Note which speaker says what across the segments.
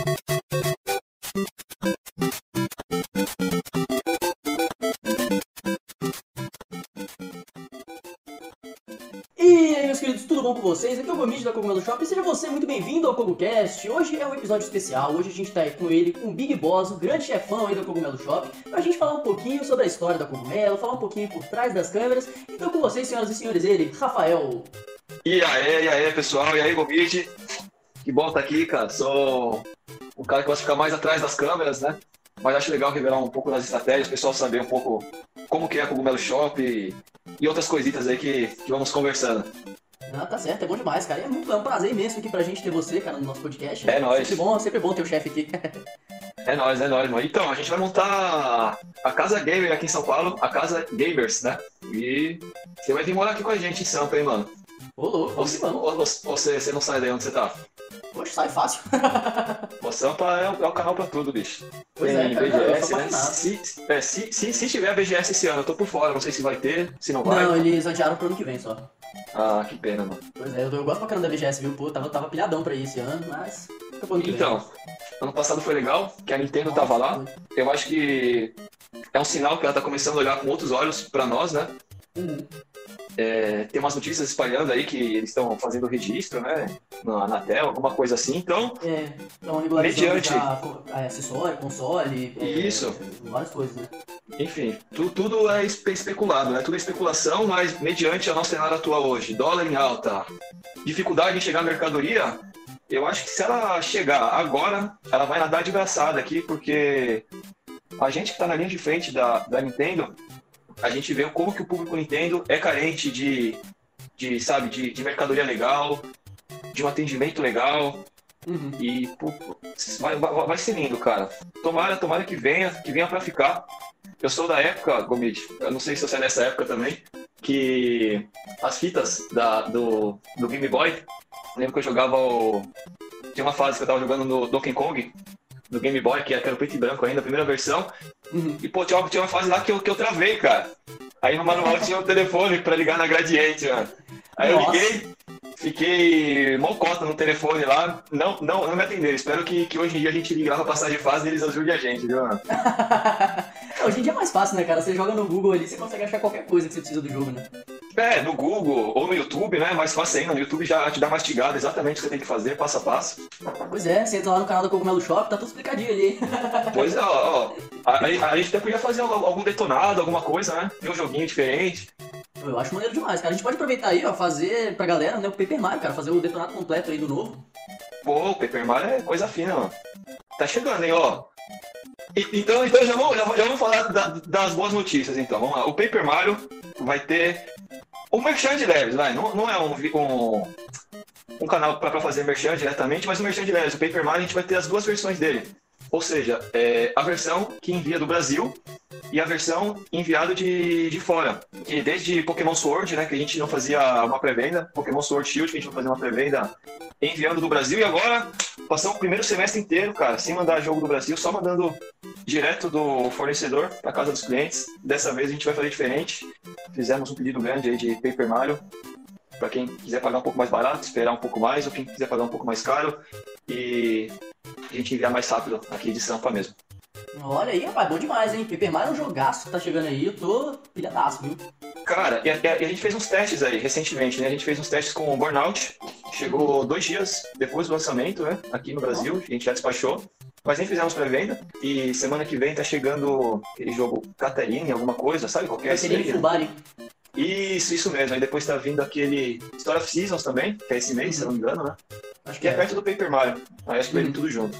Speaker 1: E aí, meus queridos, tudo bom com vocês? Aqui é o Gomid da Cogumelo Shop e seja você muito bem-vindo ao CogoCast. Hoje é um episódio especial, hoje a gente tá aí com ele, com o Big Boss, o grande chefão aí da Cogumelo Shop, pra gente falar um pouquinho sobre a história da Cogumelo, falar um pouquinho por trás das câmeras. Então com vocês, senhoras e senhores, ele, Rafael.
Speaker 2: E aí, e aí, pessoal? E aí, Gomid? Que bom estar aqui, cara. Sou o cara que gosta de ficar mais atrás das câmeras, né? Mas acho legal revelar um pouco das estratégias, o pessoal saber um pouco como que é a Cogumelo Shop e, e outras coisitas aí que, que vamos conversando.
Speaker 1: Ah, tá certo, é bom demais, cara. É, muito, é um prazer imenso aqui pra gente ter você, cara, no nosso podcast. né?
Speaker 2: É nóis.
Speaker 1: Sempre bom, sempre bom ter o chefe aqui.
Speaker 2: É nóis, é nóis, mano. Então, a gente vai montar a Casa Gamer aqui em São Paulo, a Casa Gamers, né? E você vai vir morar aqui com a gente em Sampa, hein, mano?
Speaker 1: Ô, louco,
Speaker 2: ou você, você não sai daí onde você tá?
Speaker 1: Poxa, sai fácil.
Speaker 2: O Sampa é, o- é o canal pra tudo, bicho.
Speaker 1: Pois
Speaker 2: Tem
Speaker 1: é, cara,
Speaker 2: BGS, né? Se, é, se, se, se tiver BGS esse ano, eu tô por fora, não sei se vai ter, se não vai.
Speaker 1: Não, eles adiaram pro ano que vem só.
Speaker 2: Ah, que pena, mano.
Speaker 1: Pois é, eu, eu gosto pra caramba da BGS, viu? Pô, eu tava, tava pilhadão pra ir esse ano, mas.
Speaker 2: Então, ano passado foi legal, que a Nintendo tava lá. Eu acho que é um sinal que ela tá começando a olhar com outros olhos pra nós, né?
Speaker 1: Uhum.
Speaker 2: É, tem umas notícias espalhando aí que eles estão fazendo registro, né? Na, na tela, alguma coisa assim. Então,
Speaker 1: É, então
Speaker 2: Mediante.
Speaker 1: é, acessório, console. é,
Speaker 2: Isso.
Speaker 1: várias coisas, né?
Speaker 2: enfim, tu- tudo é espe- especulado, né? Tudo é especulação, mas mediante o nosso cenário atual hoje, dólar em alta, dificuldade em chegar à mercadoria, eu acho que se ela chegar agora, ela vai nadar de braçada aqui, porque a gente que tá na linha de frente da, da Nintendo, a gente vê como que o público Nintendo é carente de, de sabe, de, de mercadoria legal, de um atendimento legal,
Speaker 1: Uhum.
Speaker 2: e pô, vai, vai, vai ser lindo, cara. Tomara, tomara que venha, que venha pra ficar. Eu sou da época, Gomid, eu não sei se você é dessa época também, que as fitas da, do, do Game Boy, lembro que eu jogava o. Tinha uma fase que eu tava jogando no Donkey Kong, do Game Boy, que era preto e branco ainda, a primeira versão.
Speaker 1: Uhum.
Speaker 2: E pô, tinha uma, tinha uma fase lá que eu, que eu travei, cara. Aí no manual tinha um telefone pra ligar na Gradiente, mano. Aí
Speaker 1: Nossa.
Speaker 2: eu liguei, fiquei mocota no telefone lá, não, não, não me atenderam. Espero que, que hoje em dia a gente ligue lá pra passar de fase e eles ajudem a gente, viu, mano?
Speaker 1: É, Hoje em dia é mais fácil, né, cara? Você joga no Google ali, você consegue achar qualquer coisa que você precisa do jogo, né?
Speaker 2: É, no Google ou no YouTube, né? Mais fácil ainda. No YouTube já te dá mastigado exatamente o que você tem que fazer, passo a passo.
Speaker 1: Pois é, você entra lá no canal do Cogumelo Shop, tá tudo explicadinho ali.
Speaker 2: Pois é, ó, ó. A, a- a gente até podia fazer al- algum detonado, alguma coisa, né? Ter um joguinho diferente.
Speaker 1: Eu acho maneiro demais, cara. A gente pode aproveitar aí, ó, fazer pra galera, né, o Paper Mario, cara, fazer o detonado completo aí do novo.
Speaker 2: Pô, o Paper Mario é coisa fina, mano. Tá chegando, hein, ó. E- Então, então já, vamos, já, já vamos falar da- das boas notícias, então. Vamos lá. O Paper Mario vai ter um merchan de leves, vai. Não, não é um, um, um canal pra pra fazer merchan diretamente, mas um merchan de leves. O Paper Mario a gente vai ter as duas versões dele. Ou seja, é, a versão que envia do Brasil e a versão enviada de, de fora. E desde Pokémon Sword, né, que a gente não fazia uma pré-venda, Pokémon Sword Shield, que a gente não fazia uma pré-venda enviando do Brasil, e agora passamos o primeiro semestre inteiro, cara, sem mandar jogo do Brasil, só mandando direto do fornecedor para casa dos clientes. Dessa vez a gente vai fazer diferente. Fizemos um pedido grande aí de Paper Mario para quem quiser pagar um pouco mais barato, esperar um pouco mais, ou quem quiser pagar um pouco mais caro e a gente enviar mais rápido aqui de Sampa mesmo.
Speaker 1: Olha aí, rapaz, bom demais, hein? Paper Mario é um jogaço que tá chegando aí, eu tô pilhadaço, viu?
Speaker 2: Cara, e a, e a- gente fez uns testes aí recentemente, né? A gente fez uns testes com o Burnout. Chegou dois dias depois do lançamento, né? Aqui no Brasil, a gente já despachou. Mas nem fizemos pré-venda. E semana que vem tá chegando aquele jogo Catarine, alguma coisa, sabe qual que é
Speaker 1: Fubari.
Speaker 2: Isso, isso mesmo. Aí depois tá vindo aquele Story of Seasons também, que é esse mês, se eu não me engano, né?
Speaker 1: Acho que
Speaker 2: é
Speaker 1: é.
Speaker 2: perto do Paper Mario. Aí acho que
Speaker 1: Uhum.
Speaker 2: tudo junto.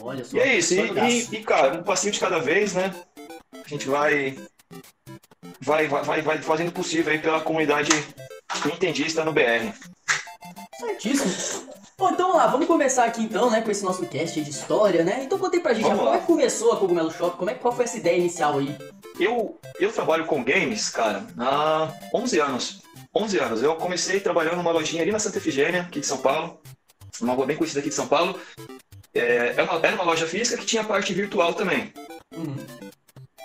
Speaker 1: Olha só.
Speaker 2: E é isso, e, e- cara, um passinho de cada vez, né? A gente vai, vai, vai, vai, fazendo o possível aí pela comunidade nintendista no BR.
Speaker 1: Certíssimo. Bom, então vamos lá, vamos começar aqui então, né, com esse nosso cast de história, né? Então contei pra gente
Speaker 2: Vamos
Speaker 1: como é que começou a Cogumelo Shop, como é, qual foi essa ideia inicial aí?
Speaker 2: Eu, eu trabalho com games, cara, há 11 anos. 11 anos. Eu comecei trabalhando numa lojinha ali na Santa Efigênia, aqui de São Paulo. Uma rua bem conhecida aqui de São Paulo. É, é uma- era uma loja física que tinha parte virtual também.
Speaker 1: Uhum.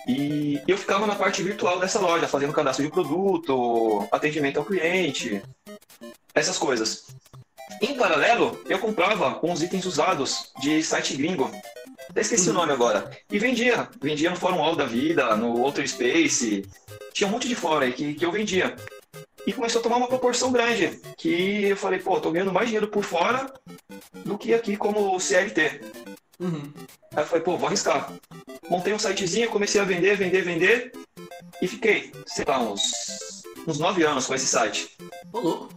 Speaker 2: E eu ficava na parte virtual dessa loja, fazendo cadastro de produto, atendimento ao cliente, essas coisas. Em paralelo, eu comprava uns itens usados de site gringo. Até esqueci o nome agora. E vendia. Vendia no Fórum All da Vida, no Outer Space. Tinha um monte de fórum aí que, que eu vendia. E começou a tomar uma proporção grande. Que eu falei, pô, tô ganhando mais dinheiro por fora do que aqui como CLT.
Speaker 1: Uhum.
Speaker 2: Aí eu falei, pô, vou arriscar. Montei um sitezinho, comecei a vender, vender, vender. E fiquei, sei lá, uns, uns nove anos com esse site.
Speaker 1: Ô, louco.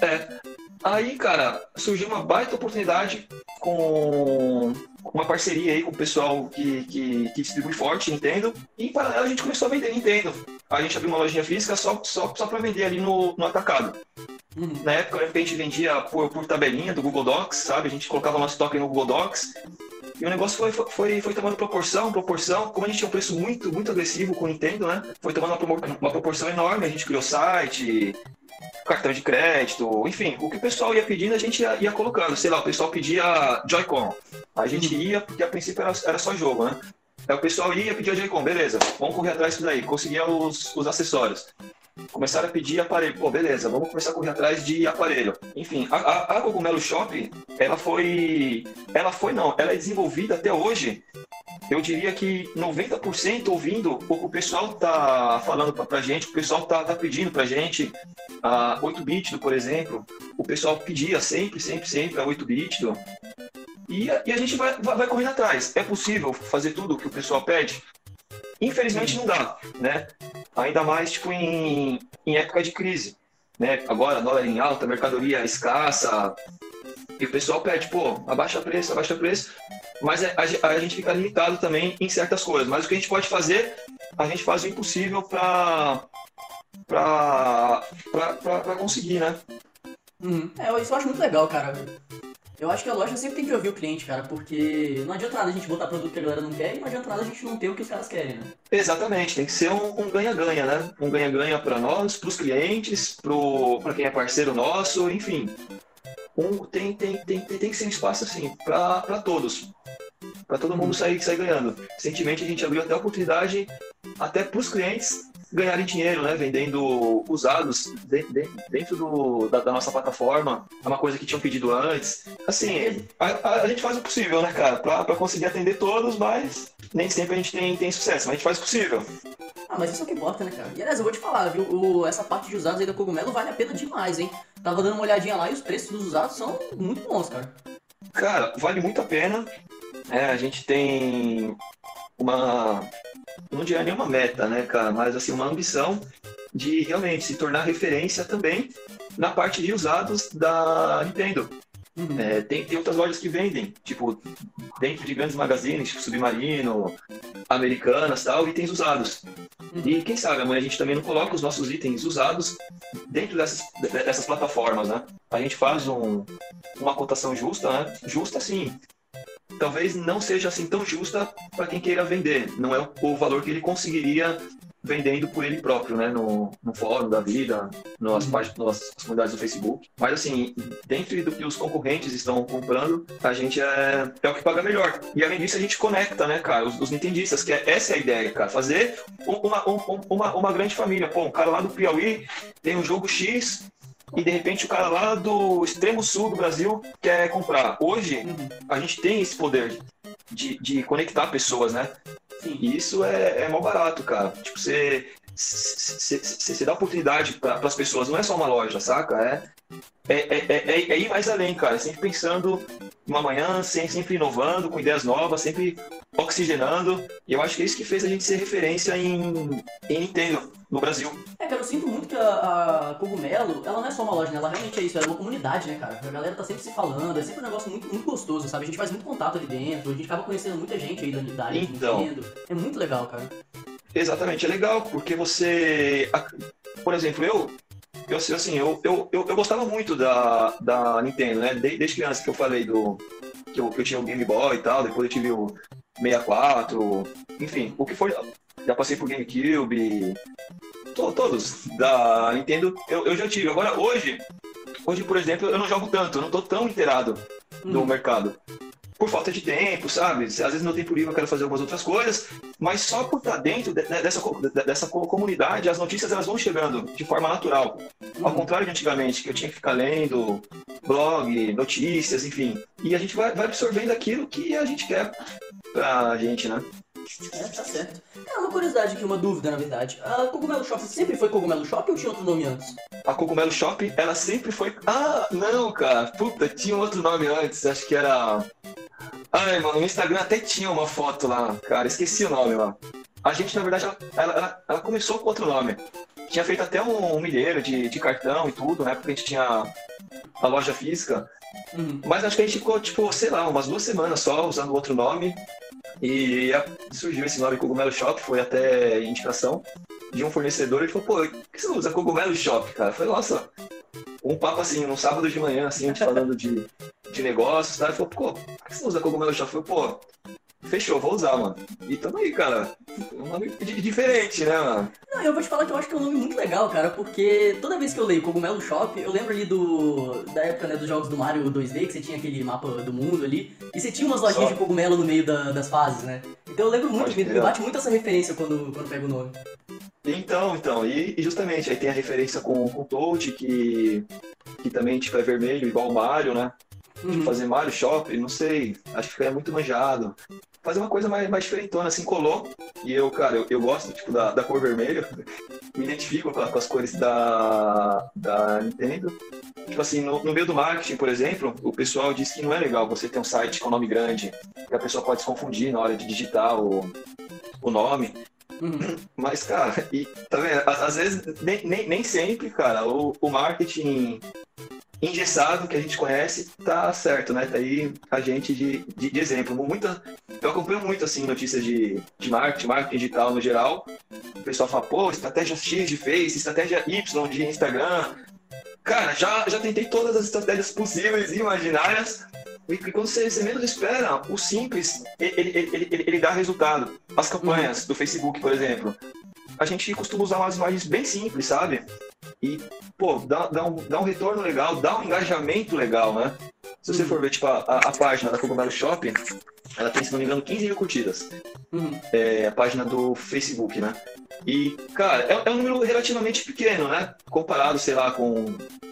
Speaker 2: É. Aí, cara, surgiu uma baita oportunidade com uma parceria aí com o pessoal que, que, que distribui forte, Nintendo. E em paralelo a gente começou a vender Nintendo. A gente abriu uma lojinha física só, só, só para vender ali no, no atacado.
Speaker 1: Uhum.
Speaker 2: Na época, a gente vendia por, por tabelinha do Google Docs, sabe? A gente colocava nosso token no Google Docs. E o negócio foi, foi, foi tomando proporção, proporção. Como a gente tinha um preço muito, muito agressivo com o Nintendo, né? Foi tomando uma, uma proporção enorme. A gente criou site, cartão de crédito, enfim. O que o pessoal ia pedindo, a gente ia, ia colocando. Sei lá, o pessoal pedia Joy-Con. A gente ia, porque a princípio era, era só jogo, né? Aí o pessoal ia pedir Joy-Con, beleza. Vamos correr atrás disso daí. Conseguia os, os acessórios. Começaram a pedir aparelho. Pô, beleza, vamos começar a correr atrás de aparelho. Enfim, a, a, a Cogumelo Shop, ela foi. Ela foi, não, ela é desenvolvida até hoje. Eu diria que 90% ouvindo o que o pessoal tá falando pra, pra gente, o pessoal tá, tá pedindo pra gente. A 8-bit, por exemplo, o pessoal pedia sempre, sempre, sempre a 8-bit. E, a- e a gente vai, vai, vai correndo atrás. É possível fazer tudo o que o pessoal pede? Infelizmente não dá, né? Ainda mais tipo em, em época de crise, né? Agora dólar em alta, mercadoria escassa, e o pessoal pede, pô, abaixa preço, abaixa preço, mas é- a, a gente fica limitado também em certas coisas. Mas o que a gente pode fazer, a gente faz o impossível para para conseguir, né?
Speaker 1: Uhum. É, isso eu acho muito legal, cara. Eu acho que a loja sempre tem que ouvir o cliente, cara, porque não adianta nada a gente botar produto que a galera não quer e não adianta nada a gente não ter o que os caras querem, né?
Speaker 2: Exatamente, tem que ser um um ganha-ganha, né? Um ganha-ganha para nós, para os clientes, para quem é parceiro nosso, enfim. Um, tem, tem, tem, tem, tem que ser um espaço assim, para todos. Para todo mundo sair, sair ganhando. Recentemente a gente abriu até a oportunidade até para os clientes ganharem dinheiro, né? Vendendo usados de- de- dentro do, da, da nossa plataforma. É uma coisa que tinham pedido antes. Assim, a, a- a gente faz o possível, né, cara? Para conseguir atender todos, mas nem sempre a gente tem, tem sucesso, mas a gente faz o possível.
Speaker 1: Ah, mas isso é o que importa, né, cara? E aliás, eu vou te falar, viu? O- essa parte de usados aí da Cogumelo vale a pena demais, hein? Tava dando uma olhadinha lá e os preços dos usados são muito bons, cara.
Speaker 2: Cara, vale muito a pena. É, a gente tem uma. Não diria nenhuma meta, né, cara? Mas assim, uma ambição de realmente se tornar referência também na parte de usados da Nintendo.
Speaker 1: Uhum.
Speaker 2: É, tem, tem outras lojas que vendem, tipo, dentro de grandes magazines, tipo Submarino, Americanas tal, itens usados. E quem sabe amanhã a gente também não coloca os nossos itens usados dentro dessas, de- dessas plataformas, né? A gente faz um, uma cotação justa, né? Justa sim. Talvez não seja assim tão justa para quem queira vender. Não é o, o valor que ele conseguiria vendendo por ele próprio, né? No, no fórum da vida, nas,
Speaker 1: Uhum.
Speaker 2: páginas, nas comunidades do Facebook. Mas assim, dentro do que os concorrentes estão comprando, a gente é, é o que paga melhor. E além disso, a gente conecta, né, cara, os, os nintendistas, que é, essa é a ideia, cara. Fazer um- uma, um- uma, uma grande família. Pô, um cara lá do Piauí tem um jogo X e de repente o cara lá do extremo sul do Brasil quer comprar. Hoje,
Speaker 1: Uhum.
Speaker 2: a gente tem esse poder de, de conectar pessoas, né?
Speaker 1: Sim.
Speaker 2: E isso é, é mó barato, cara. Tipo, você, você, dá oportunidade para as pessoas, não é só uma loja, saca? É, é, é, é, é ir mais além, cara. Sempre pensando no amanhã, sem- sempre inovando, com ideias novas, sempre oxigenando. E eu acho que é isso que fez a gente ser referência em, em Nintendo no Brasil.
Speaker 1: É, cara, eu sinto muito que a, a Cogumelo, ela não é só uma loja, né? Ela realmente é isso, ela é uma comunidade, né, cara? A galera tá sempre se falando, é sempre um negócio muito, muito gostoso, sabe? A gente faz muito contato ali dentro, a gente acaba conhecendo muita gente aí da, da área de
Speaker 2: Então.
Speaker 1: Nintendo. É muito legal, cara.
Speaker 2: Exatamente, é legal, porque você. Por exemplo, eu. Eu, assim, eu, eu, eu, eu gostava muito da, da Nintendo, né? De- Desde criança que eu falei do. Que eu, que eu tinha o Game Boy e tal, depois eu tive o 64, enfim, o que foi. Já passei por GameCube, to- todos da Nintendo eu, eu já tive. Agora, hoje, hoje, por exemplo, eu não jogo tanto, eu não tô tão inteirado no
Speaker 1: Uhum.
Speaker 2: mercado. Por falta de tempo, sabe? Às vezes no tempo livre eu quero fazer algumas outras coisas, mas só por estar dentro de- dessa, dessa co- comunidade, as notícias elas vão chegando de forma natural. Ao
Speaker 1: Uhum.
Speaker 2: contrário de antigamente, que eu tinha que ficar lendo blog, notícias, enfim. E a gente vai, vai absorvendo aquilo que a gente quer pra gente, né?
Speaker 1: É, tá certo. Cara, uma curiosidade aqui, uma dúvida, na verdade. A Cogumelo Shop sempre foi Cogumelo Shop ou tinha outro nome antes?
Speaker 2: A Cogumelo Shop, ela sempre foi. Ah, não, cara. Puta, tinha outro nome antes. Acho que era. Ai, mano, no Instagram até tinha uma foto lá, cara. Esqueci o nome lá. A gente, na verdade, ela, ela, ela começou com outro nome. Tinha feito até um, um milheiro de, de cartão e tudo, né? Porque a gente tinha a loja física.
Speaker 1: Uhum.
Speaker 2: Mas acho que a gente ficou, tipo, sei lá, umas duas semanas só usando outro nome. E surgiu esse nome Cogumelo Shop, foi até indicação de um fornecedor. Ele falou, pô, por que você usa Cogumelo Shop, cara? Eu falei, nossa, um papo assim, um sábado de manhã, assim, a gente falando de, de negócios? Ele falou, pô, por que você não usa Cogumelo Shop? Eu falei, pô, fechou, vou usar, mano. E tamo aí, cara. Um nome di- diferente, né, mano?
Speaker 1: Não, eu vou te falar que eu acho que é um nome muito legal, cara, porque toda vez que eu leio Cogumelo Shop, eu lembro ali do da época né, dos jogos do Mario 2D, que você tinha aquele mapa do mundo ali, e você tinha umas lojinhas
Speaker 2: Só.
Speaker 1: de cogumelo no meio da- das fases, né? Então eu lembro muito, me, me bate muito essa referência quando, quando pego o nome.
Speaker 2: Então, então, e, e justamente aí tem a referência com, com o Toad, que, que também tipo, é vermelho, igual o Mario, né?
Speaker 1: Uhum.
Speaker 2: fazer Mario Shop, não sei, acho que ficaria muito manjado. Fazer uma coisa mais, mais diferentona, assim, colou. E eu, cara, eu, eu gosto, tipo, da, da cor vermelha. Me identifico com, com as cores da, da Nintendo. Tipo assim, no, no meio do marketing, por exemplo, o pessoal diz que não é legal você ter um site com nome grande, que a pessoa pode se confundir na hora de digitar o, o nome.
Speaker 1: Uhum.
Speaker 2: Mas, cara, e, tá vendo? Às, às vezes, nem, nem, nem sempre, cara, o, o marketing engessado que a gente conhece tá certo, né? Tá aí a gente de, de, de exemplo. Muita, eu acompanho muito, assim, notícias de, de marketing, marketing digital no geral. O pessoal fala, pô, estratégia X de Face, estratégia Y de Instagram. Cara, já, já tentei todas as estratégias possíveis e imaginárias. E quando você, você menos espera, o simples, ele, ele, ele, ele, ele dá resultado. As campanhas do Facebook, por exemplo. A gente costuma usar umas imagens bem simples, sabe? E, pô, dá, dá, um, dá um retorno legal, dá um engajamento legal, né? Se você
Speaker 1: Uhum.
Speaker 2: for ver, tipo, a, a página da Cogumelo Shop, ela tem, se não me engano, 15 mil curtidas.
Speaker 1: Uhum.
Speaker 2: É a página do Facebook, né? E, cara, é, é um número relativamente pequeno, né? Comparado, sei lá, com,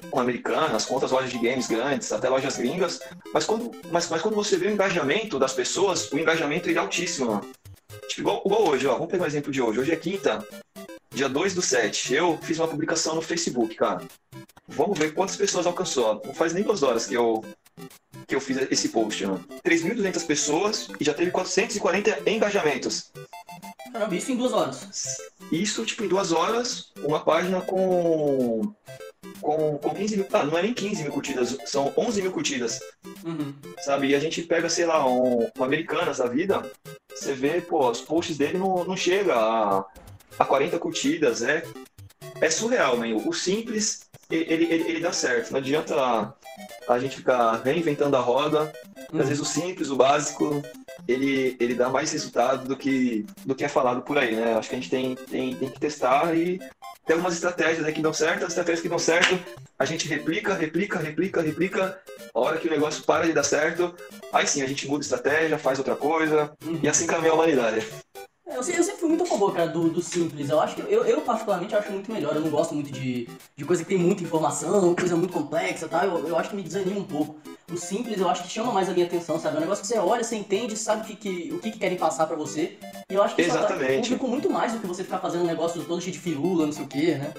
Speaker 2: com americanas, com outras lojas de games grandes, até lojas gringas. Mas quando, mas, mas quando você vê o engajamento das pessoas, o engajamento ele é altíssimo. Tipo, igual, igual hoje, ó. Vamos pegar um exemplo de hoje. Hoje é quinta, dia 2 do 7. Eu fiz uma publicação no Facebook, cara. Vamos ver quantas pessoas alcançou. Não faz nem duas horas que eu, que eu fiz esse post, mano. 3.200 pessoas e já teve 440 engajamentos.
Speaker 1: Caramba, isso em duas horas.
Speaker 2: Isso, tipo, em duas horas, uma página com. Com, com 15 mil. Ah, não é nem 15 mil curtidas, são 11 mil curtidas,
Speaker 1: Uhum.
Speaker 2: sabe? E a gente pega, sei lá, um, um Americanas da vida, você vê, pô, os posts dele não, não chega a, a 40 curtidas, é, é surreal, né? O simples, ele, ele, ele dá certo, não adianta a gente ficar reinventando a roda,
Speaker 1: Uhum.
Speaker 2: às vezes o simples, o básico, ele, ele dá mais resultado do que, do que é falado por aí, né? Acho que a gente tem, tem, tem que testar e tem algumas estratégias né, que dão certo, as estratégias que dão certo, a gente replica, replica, replica, replica. A hora que o negócio para de dar certo, aí sim a gente muda a estratégia, faz outra coisa,
Speaker 1: Uhum.
Speaker 2: e assim caminha a humanidade.
Speaker 1: Eu, se- eu sempre fui muito a favor, cara, do, do simples. Eu acho que eu, eu particularmente acho muito melhor. Eu não gosto muito de, de coisa que tem muita informação, coisa muito complexa, tá? Eu, eu acho que me desanima um pouco. O simples eu acho que chama mais a minha atenção, sabe? É um negócio que você olha, você entende, sabe o que, que, o que, que querem passar pra você. E eu acho que isso atrai o
Speaker 2: Exatamente.
Speaker 1: público muito mais do que você ficar fazendo um negócio todo cheio de firula, não sei o quê, né?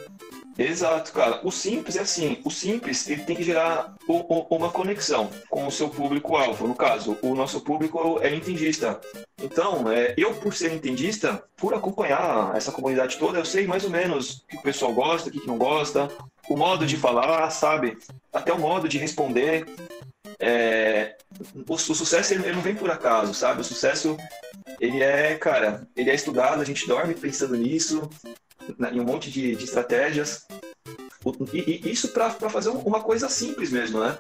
Speaker 2: Exato, cara. O simples é assim, o simples ele tem que gerar u- u- uma conexão com o seu público-alvo. No caso, o nosso público é nintendista. Então, é, eu por ser nintendista, por acompanhar essa comunidade toda, eu sei mais ou menos o que o pessoal gosta, o que não gosta, o modo de falar, sabe? Até o modo de responder. É, o, o sucesso ele, ele não vem por acaso, sabe? O sucesso ele é, cara, ele é estudado, a gente dorme pensando nisso, em um monte de, de estratégias. E, e isso para fazer uma coisa simples mesmo, né?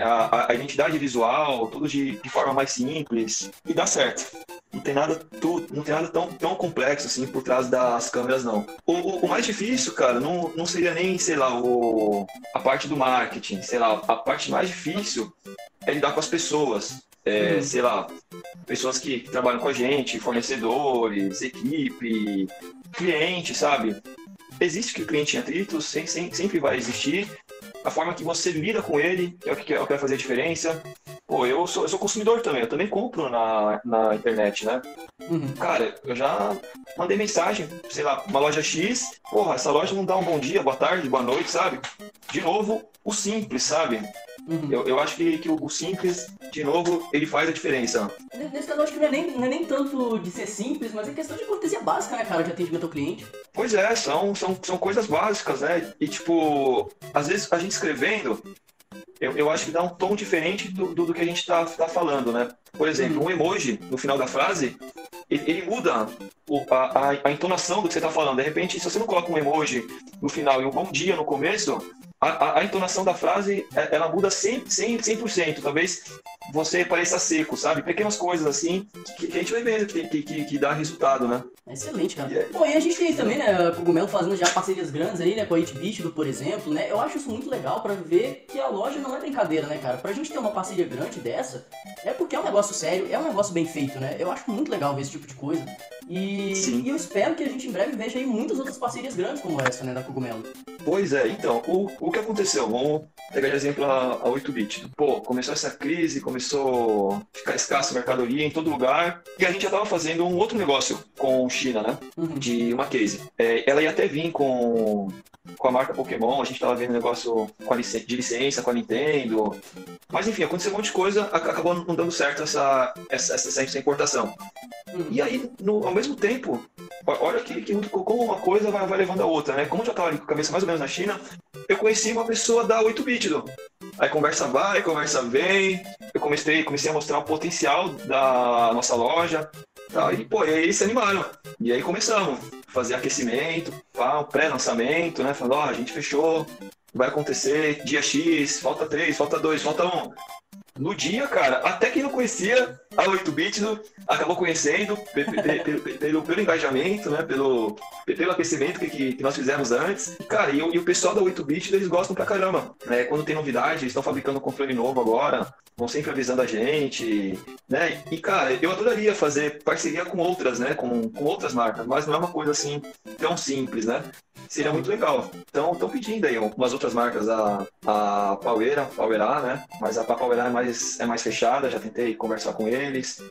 Speaker 2: A, a- identidade visual, tudo de, de forma mais simples e dá certo. Não tem nada, tu, não tem nada tão, tão complexo assim por trás das câmeras, não. O, o- o mais difícil, cara, não, não seria nem, sei lá, o, a parte do marketing. Sei lá, a parte mais difícil é lidar com as pessoas. É,
Speaker 1: Uhum.
Speaker 2: Sei lá, pessoas que trabalham com a gente, fornecedores, equipe, cliente, sabe? Existe que o cliente em atrito, sem, sem- sempre vai existir, a forma que você lida com ele é o que, é o que vai fazer a diferença. Pô, eu sou, eu sou consumidor também, eu também compro na, na internet, né? Uhum. Cara, eu já mandei mensagem, sei lá, uma loja X, porra, essa loja não dá um bom dia, boa tarde, boa noite, sabe? De novo, o simples, sabe? Uhum. Eu, eu acho que, que o, simples, de novo, ele faz a diferença.
Speaker 1: Nesse caso, eu acho que não é, nem, não é nem tanto de ser simples, mas é questão de cortesia básica, né, cara, de atendimento ao cliente.
Speaker 2: Pois é, são, são, são coisas básicas, né? E, tipo, às vezes a gente escrevendo, eu, eu acho que dá um tom diferente do, do, do que a gente está tá falando, né? Por exemplo, uhum. um emoji no final da frase, ele, ele muda o, a, a, a, entonação do que você está falando. De repente, se você não coloca um emoji no final e um bom dia no começo, a, a, entonação da frase é, ela muda 100%, 100%, 100%. Talvez você pareça seco, sabe? Pequenas coisas assim que, que a gente vai vendo que, que, que, dá resultado, né?
Speaker 1: Excelente, cara. Yeah. Bom, e a gente tem também, né, Cogumelo fazendo já parcerias grandes aí, né, com a Hitbit, por exemplo, né? Eu acho isso muito legal para ver que a loja não é brincadeira, né, cara? Pra gente ter uma parceria grande dessa, é porque é um negócio sério, é um negócio bem feito, né? Eu acho muito legal ver esse tipo de coisa. E, e eu espero que a gente em breve veja aí muitas outras parcerias grandes como essa, né, da Cogumelo.
Speaker 2: Pois é, então, o, o que aconteceu? Vamos pegar de exemplo a, a 8-bit. Pô, começou essa crise, começou a ficar escasso mercadoria em todo lugar, e a gente já estava fazendo um outro negócio com China, né? Uhum. De uma case. É, ela ia até vir com, com a marca Pokémon, a gente estava vendo negócio com licen de licença com a Nintendo. Mas enfim, aconteceu um monte de coisa, acabou não dando certo essa, essa, essa, essa importação. Uhum. E aí, no, ao mesmo tempo, olha que, que como uma coisa vai, vai levando a outra, né? Como eu já estava com a cabeça mais ou menos na China, eu conheci uma pessoa da 8-bit, Aí conversa vai, conversa vem. Eu comecei, comecei a mostrar o potencial da nossa loja. Tá? E, pô, e aí eles se animaram. E aí começamos fazer aquecimento, pré-lançamento, né? Falando, ó, oh, a gente fechou, vai acontecer dia X, falta 3, falta 2, falta 1. No dia, cara, até quem não conhecia a 8-bit acabou conhecendo pelo, pelo, engajamento, né? Pelo, pelo aquecimento que, que nós fizemos antes. Cara, e, e o pessoal da 8-bit, eles gostam pra caramba. Né? Quando tem novidade, eles estão fabricando um controle novo agora, vão sempre avisando a gente, né? E, cara, eu adoraria fazer parceria com outras, né? Com, com outras marcas, mas não é uma coisa assim tão simples, né? Seria muito legal. Então, estão pedindo aí umas outras marcas, a, a Power A, né? Mas a Power A é mais, é mais fechada, já tentei conversar com eles.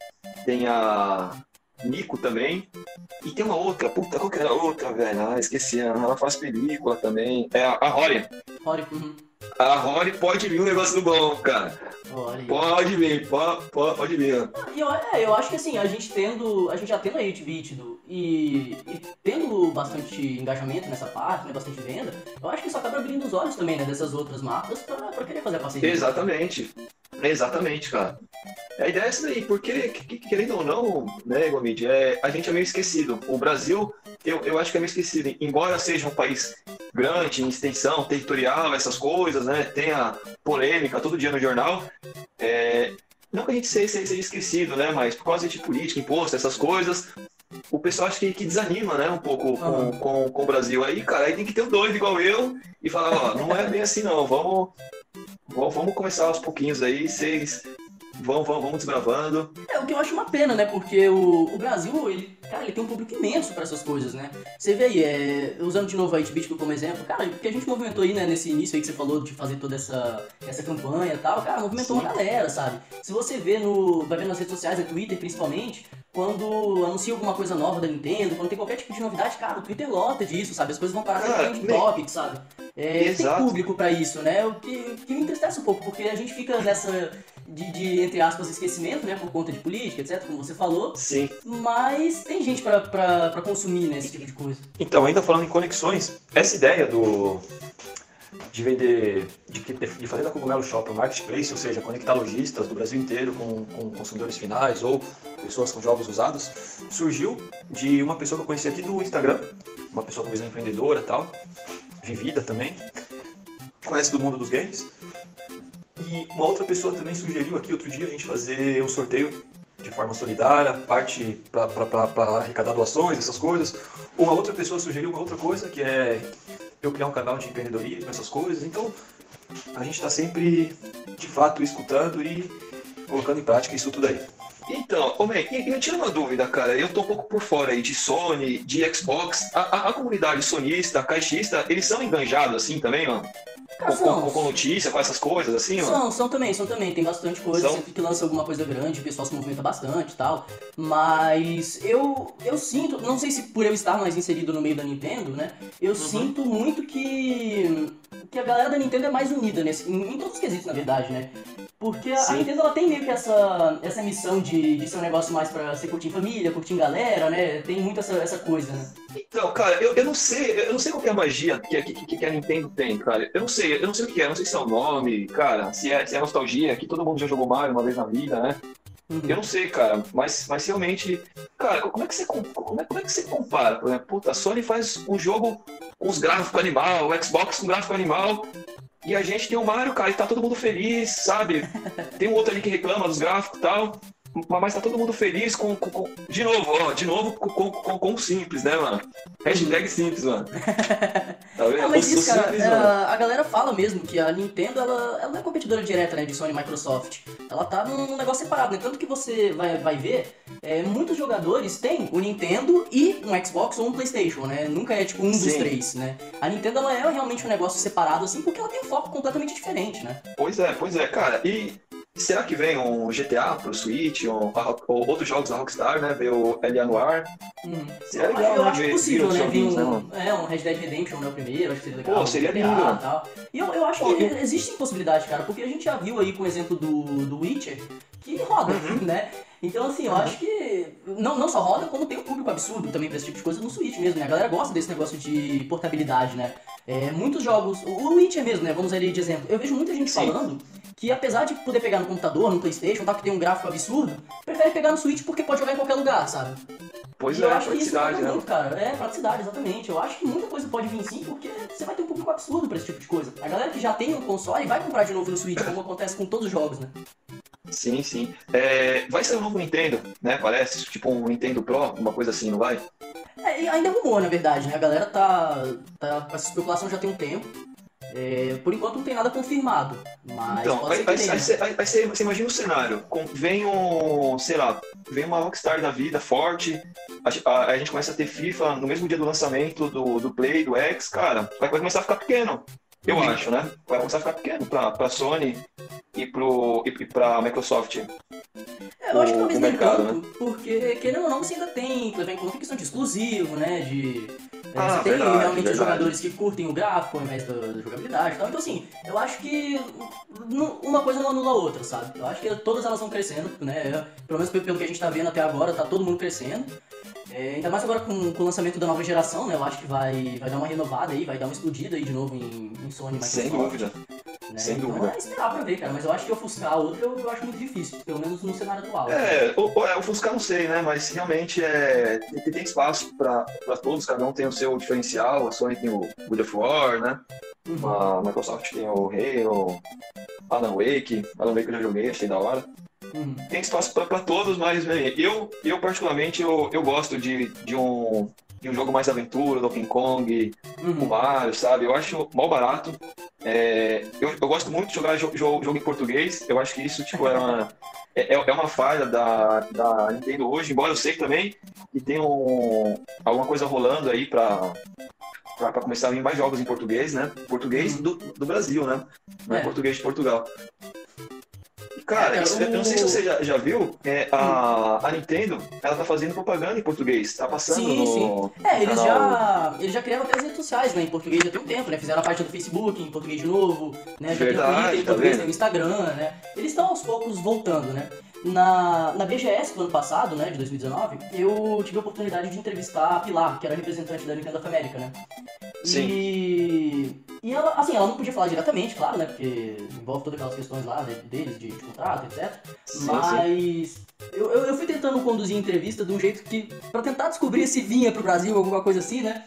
Speaker 2: Tem a Nico também. E tem uma outra, puta, qual que era a outra, velho? Ah, esqueci, ela faz película também. É a, a Rory.
Speaker 1: Rory, uhum.
Speaker 2: A Rory pode vir um negócio bom, cara.
Speaker 1: Olha.
Speaker 2: Pode vir, pode, pode, pode vir.
Speaker 1: Eu, é, eu acho que assim, a gente tendo. A gente já tendo a Hitbit e, e tendo bastante engajamento nessa parte, né, bastante venda, eu acho que isso acaba abrindo os olhos também, né, dessas outras marcas pra, pra querer fazer a parceria.
Speaker 2: Exatamente. Exatamente, cara. A ideia é essa daí, porque, querendo ou não, né, Gomid, é, a gente é meio esquecido. O Brasil, eu, eu acho que é meio esquecido. Embora seja um país grande, em extensão, territorial, essas coisas, né, tenha polêmica todo dia no jornal, é, não que a gente seja, seja esquecido, né, mas por causa de política, imposto, essas coisas, o pessoal acho que, que desanima, né, um pouco com, com, com, o Brasil. Aí, cara, aí tem que ter um doido igual eu e falar, ó, não é bem assim não, vamos, vamos começar aos pouquinhos aí, vocês vão, vão, vamos desbravando.
Speaker 1: É, o que eu acho uma pena, né, porque o, o Brasil, ele, cara, ele tem um público imenso para essas coisas, né. Você vê aí, é, usando de novo a Hitbit como exemplo, cara, o que a gente movimentou aí, né, nesse início aí que você falou de fazer toda essa, essa campanha e tal, cara, movimentou Sim. uma galera, sabe. Se você vê no, vai ver nas redes sociais, no Twitter principalmente, quando anuncia alguma coisa nova da Nintendo, quando tem qualquer tipo de novidade, cara, o Twitter lota disso, sabe? As coisas vão parar no trending topic, sabe? É, tem público para isso, né? O que, que me entristece um pouco, porque a gente fica nessa de, de, entre aspas, esquecimento, né? Por conta de política, etc., como você falou.
Speaker 2: Sim.
Speaker 1: Mas tem gente para consumir, né? Esse tipo de coisa.
Speaker 2: Então, ainda falando em conexões, essa ideia do de vender, de, de fazer da Cogumelo Shop um marketplace, ou seja, conectar lojistas do Brasil inteiro com, com consumidores finais ou pessoas com jogos usados, surgiu de uma pessoa que eu conheci aqui do Instagram, uma pessoa com visão empreendedora e tal, vivida também, conhece do mundo dos games. E uma outra pessoa também sugeriu aqui outro dia a gente fazer um sorteio de forma solidária, parte para arrecadar doações, essas coisas. Uma outra pessoa sugeriu uma outra coisa, que é eu criar um canal de empreendedorismo, essas coisas. Então, a gente está sempre, de fato, escutando e colocando em prática isso tudo aí. Então, homem, eu tinha uma dúvida, cara. Eu tô um pouco por fora aí de Sony, de Xbox. A, a, a comunidade sonista, caixista, eles são enganjados assim também, mano?
Speaker 1: Cara,
Speaker 2: com,
Speaker 1: são.
Speaker 2: com, com notícia, com essas coisas, assim?
Speaker 1: São, são também, são também. Tem bastante coisa.
Speaker 2: São?
Speaker 1: Sempre que lança alguma coisa grande, o pessoal se movimenta bastante e tal. Mas eu, eu sinto, não sei se por eu estar mais inserido no meio da Nintendo, né? Eu
Speaker 2: Uhum.
Speaker 1: sinto muito que, que a galera da Nintendo é mais unida nesse, em, em todos os quesitos, na verdade, né? Porque a, a
Speaker 2: Sim.
Speaker 1: Nintendo ela tem meio que essa, essa missão de, de ser um negócio mais pra você curtir em família, curtir em galera, né? Tem muito essa, essa coisa, né?
Speaker 2: Então, cara, eu, eu não sei, eu não sei qual que é a magia que, que, que, a Nintendo tem, cara. Eu não sei, eu não sei o que é, não sei se é o nome, cara, se é, se é nostalgia, que todo mundo já jogou Mario uma vez na vida, né?
Speaker 1: Uhum.
Speaker 2: Eu não sei, cara, mas, mas realmente, cara, como é que você com- como é, como é que você compara, por exemplo, puta, a Sony faz um jogo com os gráficos animal, o Xbox com gráfico animal, e a gente tem o Mario, cara, e tá todo mundo feliz, sabe? Tem um outro ali que reclama dos gráficos e tal, mas tá todo mundo feliz com, com- com- de novo, ó, de novo com, com, com, simples, né, mano? Hashtag simples, mano. Tá vendo?
Speaker 1: Ah, mas isso, cara,
Speaker 2: simples,
Speaker 1: é, a galera fala mesmo que a Nintendo, ela, ela não é competidora direta, né, de Sony e Microsoft. Ela tá num, negócio separado, né? Tanto que você vai, vai ver, é, muitos jogadores têm o Nintendo e um Xbox ou um Playstation, né? Nunca é, tipo, um dos
Speaker 2: Sim.
Speaker 1: três, né? A Nintendo, ela é realmente um negócio separado, assim, porque ela tem um foco completamente diferente, né?
Speaker 2: Pois é, pois é, cara. E será que vem um GTA pro Switch, um, ou outros jogos da Rockstar, né? Ver o L.A. Noir?
Speaker 1: Hum.
Speaker 2: Seria
Speaker 1: eu,
Speaker 2: legal,
Speaker 1: eu
Speaker 2: né,
Speaker 1: acho
Speaker 2: ver-
Speaker 1: possível,
Speaker 2: ver
Speaker 1: né?
Speaker 2: né,
Speaker 1: um,
Speaker 2: mano?
Speaker 1: é, um Red Dead Redemption, né? O primeiro, acho que seria legal.
Speaker 2: Pô,
Speaker 1: um
Speaker 2: seria
Speaker 1: GTA
Speaker 2: lindo.
Speaker 1: E, tal. e eu, eu acho
Speaker 2: Pô,
Speaker 1: que
Speaker 2: e-
Speaker 1: existe possibilidade, cara, porque a gente já viu aí com o exemplo do, do Witcher que roda,
Speaker 2: Uhum.
Speaker 1: né? Então, assim, eu acho que não, não só roda, como tem um público absurdo também pra esse tipo de coisa no Switch mesmo, né? A galera gosta desse negócio de portabilidade, né? É, muitos jogos, o Witcher mesmo, né? Vamos ali de exemplo. Eu vejo muita gente
Speaker 2: Sim.
Speaker 1: falando que apesar de poder pegar no computador, no Playstation, tá, que tem um gráfico absurdo, prefere pegar no Switch porque pode jogar em qualquer lugar, sabe?
Speaker 2: Pois
Speaker 1: E
Speaker 2: é,
Speaker 1: eu acho que isso
Speaker 2: né?
Speaker 1: muito, cara. É, praticidade, exatamente. Eu acho que muita coisa pode vir sim, porque você vai ter um público absurdo pra esse tipo de coisa. A galera que já tem um console vai comprar de novo no Switch, como acontece com todos os jogos, né?
Speaker 2: Sim, sim. É, vai ser um novo Nintendo, né? Parece, tipo um Nintendo Pro, uma coisa assim, não vai?
Speaker 1: É, ainda é rumor, na verdade, né? A galera tá, tá com essa especulação já tem um tempo. É, por enquanto não tem nada confirmado, mas
Speaker 2: Então, vai,
Speaker 1: ser
Speaker 2: vai, vai ser, vai, vai ser- você imagina o cenário, vem um, sei lá, vem uma Rockstar da vida forte, a, a- a gente começa a ter FIFA no mesmo dia do lançamento do, do Play, do X, cara, vai, começar a ficar pequeno, eu acho, né? Vai começar a ficar pequeno pra, pra Sony e, e, e pra Microsoft.
Speaker 1: É, eu acho que talvez nem
Speaker 2: mercado,
Speaker 1: tanto, porque querendo ou não, você ainda tem que levar em conta a questão de exclusivo, né? De. é,
Speaker 2: Ah,
Speaker 1: você tem
Speaker 2: verdade,
Speaker 1: realmente
Speaker 2: verdade.
Speaker 1: jogadores que curtem o gráfico ao invés da, da jogabilidade e tal. Então, assim, eu acho que uma coisa não anula a outra, sabe? Eu acho que todas elas vão crescendo, né? Pelo menos pelo que a gente tá vendo até agora, tá todo mundo crescendo. É, ainda mais agora com, com o lançamento da nova geração, né? Eu acho que vai, vai dar uma renovada aí, vai dar uma explodida aí de novo em, em Sony e
Speaker 2: Sem
Speaker 1: Microsoft.
Speaker 2: dúvida.
Speaker 1: Né?
Speaker 2: sem
Speaker 1: então
Speaker 2: dúvida.
Speaker 1: é esperar pra ver, cara. Mas eu acho que ofuscar a outra eu, eu acho muito difícil, pelo menos no cenário atual.
Speaker 2: É, é, o Fusca não sei, né? Mas realmente é, tem, tem espaço pra, pra todos, cada um tem o seu diferencial. A Sony tem o God of War, né?
Speaker 1: Uhum.
Speaker 2: A Microsoft tem o Halo, Alan Wake. Alan Wake eu já joguei, achei da hora.
Speaker 1: Uhum.
Speaker 2: Tem espaço pra, pra todos, mas bem, eu, eu particularmente eu, eu gosto de, de, um, de um jogo mais aventura, Donkey Kong, o
Speaker 1: Uhum.
Speaker 2: Mario, sabe? Eu acho mal barato. É, eu, eu gosto muito de jogar jo- jo- jogo, em português. Eu acho que isso tipo, é, uma, é, é uma falha da, da Nintendo hoje, embora eu sei também que tem um, alguma coisa rolando aí pra, pra, pra começar a vir mais jogos em português, né? Português do, do Brasil, né? Não é,
Speaker 1: É.
Speaker 2: português de Portugal. Cara,
Speaker 1: É,
Speaker 2: eu não sei se você já, já viu, é, a, a Nintendo, ela tá fazendo propaganda em português, tá passando
Speaker 1: Sim,
Speaker 2: no,
Speaker 1: sim. É, eles já, eles já criaram até as redes sociais, né, em português já tem um tempo, né? Fizeram a página do Facebook em português de novo, né? Já
Speaker 2: Verdade,
Speaker 1: tem o Twitter em
Speaker 2: tá
Speaker 1: português,
Speaker 2: vendo?
Speaker 1: tem o Instagram, né? Eles estão aos poucos voltando, né? Na, na BGS do ano passado, né, de 2019, eu tive a oportunidade de entrevistar a Pilar, que era representante da Nintendo of America, né?
Speaker 2: Sim.
Speaker 1: E, e ela, assim, ela não podia falar diretamente, claro, né? Porque envolve todas aquelas questões lá né, deles, de, de contrato, etc.
Speaker 2: Sim, sim.
Speaker 1: Mas eu, eu, eu fui tentando conduzir a entrevista de um jeito que. pra tentar descobrir se vinha pro Brasil, alguma coisa assim, né?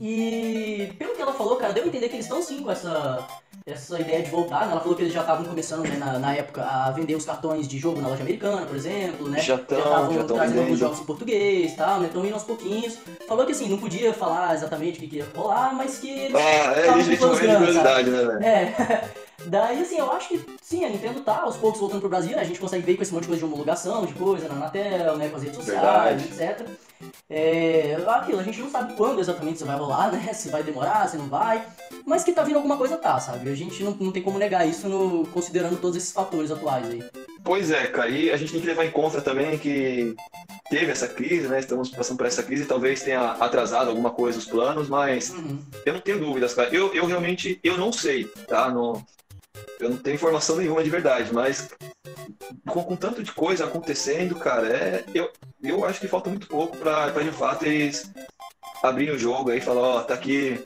Speaker 1: E pelo que ela falou, cara, deu a entender que eles estão sim com essa, essa ideia de voltar, né? Ela falou que eles já estavam começando, né, na, na época, a vender os cartões de jogo na loja americana, por exemplo, né?
Speaker 2: Já
Speaker 1: estavam trazendo alguns jogos em português e tal, né? Estão indo aos pouquinhos. Falou que assim, não podia falar exatamente o que, que ia rolar, mas que eles
Speaker 2: Ah, é, de
Speaker 1: planos
Speaker 2: curiosidade, né, velho?
Speaker 1: é. Daí, assim, eu acho que sim, a Nintendo tá aos poucos voltando pro Brasil, né? A gente consegue ver com esse monte de coisa de homologação, de coisa na Anatel, né? Com as redes sociais, etc. É, aquilo, a gente não sabe quando exatamente isso vai rolar, né? Se vai demorar, se não vai. mas que tá vindo alguma coisa tá, sabe? A gente não, não tem como negar isso no, considerando todos esses fatores atuais aí.
Speaker 2: Pois é, cara, e a gente tem que levar em conta também que teve essa crise, né? Estamos passando por essa crise, talvez tenha atrasado alguma coisa os planos, mas uhum. eu não tenho dúvidas, cara. Eu, eu realmente, eu não sei, tá? No, eu não tenho informação nenhuma de verdade, mas com, com tanto de coisa acontecendo, cara, é, eu, eu acho que falta muito pouco para de fato eles abrirem o jogo aí e falar, ó, tá aqui